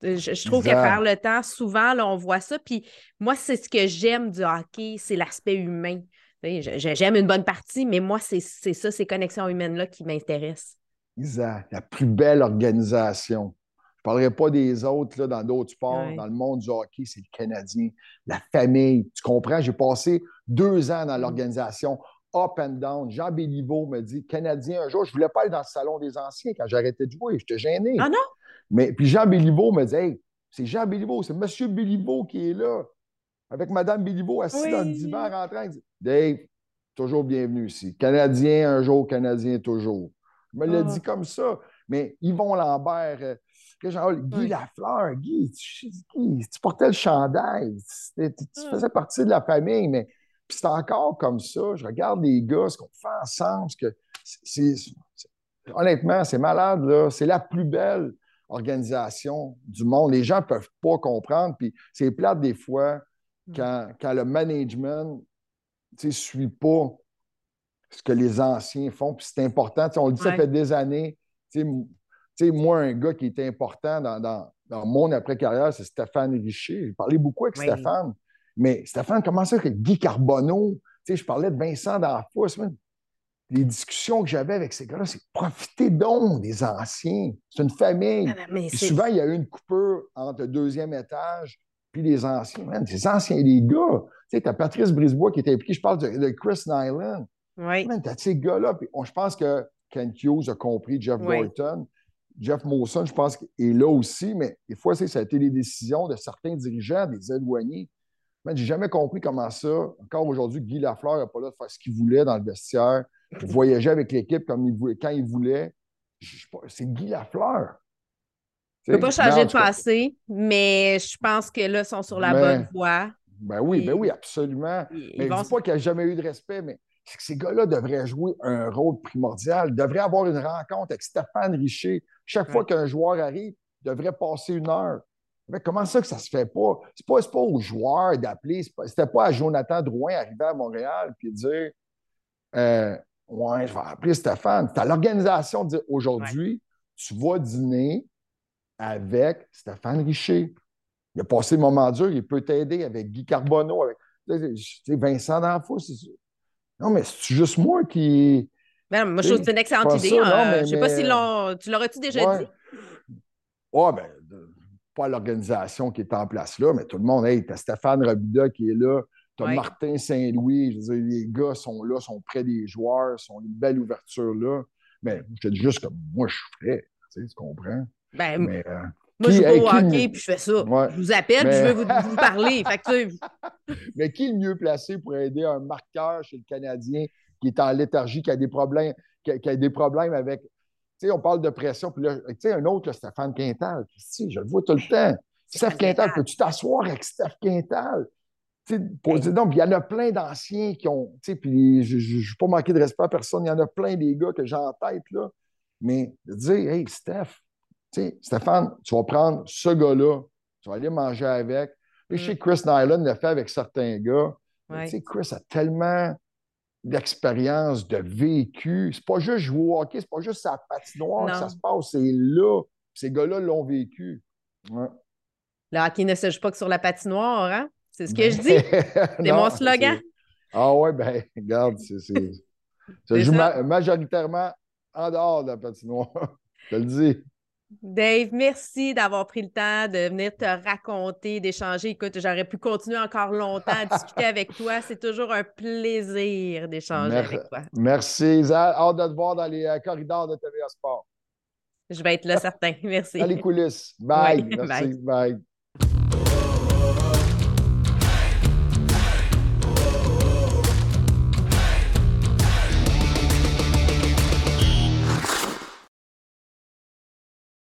A: Je, trouve qu'à faire le temps, souvent, là, on voit ça. Puis moi, c'est ce que j'aime du hockey, c'est l'aspect humain. J'aime une bonne partie, mais moi, c'est ça, ces connexions humaines-là qui m'intéressent.
B: Exact. La plus belle organisation. Je ne parlerai pas des autres là, dans d'autres sports. Dans le monde du hockey, c'est le Canadien. La famille. Tu comprends? J'ai passé deux ans dans mm. l'organisation up and down. Jean Béliveau me dit Canadien, un jour, je ne voulais pas aller dans le salon des anciens quand j'arrêtais de jouer. J'étais gêné.
A: Ah non?
B: Mais puis Jean Béliveau me dit Hey, c'est Jean Béliveau, c'est M. Béliveau qui est là, avec Mme Béliveau assise dans le divan rentrant. Il dit Dave, toujours bienvenue ici. Canadien un jour, Canadien toujours. Je me l'ai ah. dit comme ça. Mais Yvon Lambert, euh, Guy Lafleur, Guy tu, tu, portais le chandail, tu, ah. faisais partie de la famille, mais c'est encore comme ça. Je regarde les gars, ce qu'on fait ensemble, que c'est, honnêtement, c'est malade, là. C'est la plus belle organisation du monde. Les gens ne peuvent pas comprendre. Puis c'est plate des fois mm. quand, le management ne suit pas ce que les anciens font. Puis c'est important. on le dit, ça fait des années. moi, un gars qui est important dans, mon après-carrière, c'est Stéphane Richer. J'ai parlé beaucoup avec Stéphane. Mais Stéphane, comment ça que Guy Carbonneau, je parlais de Vincent D'Anfous, les discussions que j'avais avec ces gars-là, c'est profiter donc des anciens. C'est une famille. Ah, souvent, il y a eu une coupure entre le deuxième étage puis les anciens. Man, les anciens, les gars. Tu sais, tu as Patrice Brisebois qui était impliqué. Je parle de, Chris Nyland.
A: Oui.
B: tu as ces gars-là. je pense que Ken Hughes a compris Jeff oui. Jeff Mawson, je pense, est là aussi, mais des fois, ça a été les décisions de certains dirigeants, des éloignés. Je n'ai jamais compris comment ça. Encore aujourd'hui, Guy Lafleur n'a pas là de faire ce qu'il voulait dans le vestiaire voyager avec l'équipe comme il quand il voulait. C'est Guy Lafleur.
A: Je ne peux pas changer de passé, mais je pense que là, ils sont sur la bonne voie.
B: Ben oui, ben oui, absolument. mais je ne dis pas qu'il n'y a jamais eu de respect, mais c'est que ces gars-là devraient jouer un rôle primordial. Ils devraient avoir une rencontre avec Stéphane Richer. Chaque fois qu'un joueur arrive, il devrait passer une heure. Mais comment ça que ça ne se fait pas? Ce n'est pas, pas aux joueurs d'appeler. Ce n'était pas à Jonathan Drouin arriver à Montréal et dire euh, Ouais, je vais appeler Stéphane. C'est à l'organisation de dire aujourd'hui, tu vas dîner avec Stéphane Richer. Il a passé le moment dur, il peut t'aider avec Guy Carbonneau, avec Vincent D'Anfou. Non, mais c'est juste moi qui.
A: Ben, moi, je trouve que c'est une excellente idée. Hein. je ne sais pas si tu l'aurais-tu déjà dit?
B: Oui, bien, pas l'organisation qui est en place là, mais tout le monde, hey, as Stéphane Robida qui est là, tu as Martin Saint-Louis, je veux dire, les gars sont là, sont près des joueurs, sont une belle ouverture là. Mais je te dis juste comme moi, je ferais. Tu, tu comprends?
A: Ben, mais, euh, moi, je joue au hockey puis je fais ça. Je vous appelle puis je veux vous, parler.
B: mais qui est le mieux placé pour aider un marqueur chez le Canadien qui est en léthargie, qui a des problèmes, qui a, des problèmes avec. Tu sais, on parle de pression. Puis là, tu sais, un autre, Stéphane Quintal. je le vois tout le temps. Steph Quintal, peux-tu t'asseoir avec Steph Quintal? Donc, il y en a plein d'anciens qui ont. Puis je ne vais pas manquer de respect à personne. Il y en a plein des gars que j'ai en tête, là. Mais de dire, hey, Steph, Stéphane, tu vas prendre ce gars-là, tu vas aller manger avec. Je sais que Chris Nyland l'a fait avec certains gars. Chris a tellement d'expérience, de vécu. C'est pas juste jouer au hockey, c'est pas juste sa patinoire que ça se passe, c'est là. Ces gars-là l'ont vécu.
A: Le hockey ne se joue pas que sur la patinoire, hein? C'est ce que je dis. C'est mon slogan.
B: Ah ouais, ben, regarde, c'est. Ça joue majoritairement en dehors de la patinoire. je te le dis.
A: Dave, merci d'avoir pris le temps de venir te raconter, d'échanger. Écoute, j'aurais pu continuer encore longtemps à discuter avec toi. C'est toujours un plaisir d'échanger avec toi.
B: Merci, Isa. Hâte de te voir dans les euh, corridors de TVA Sport.
A: Je vais être là, certain. Merci.
B: Dans les coulisses. Bye. merci. Bye.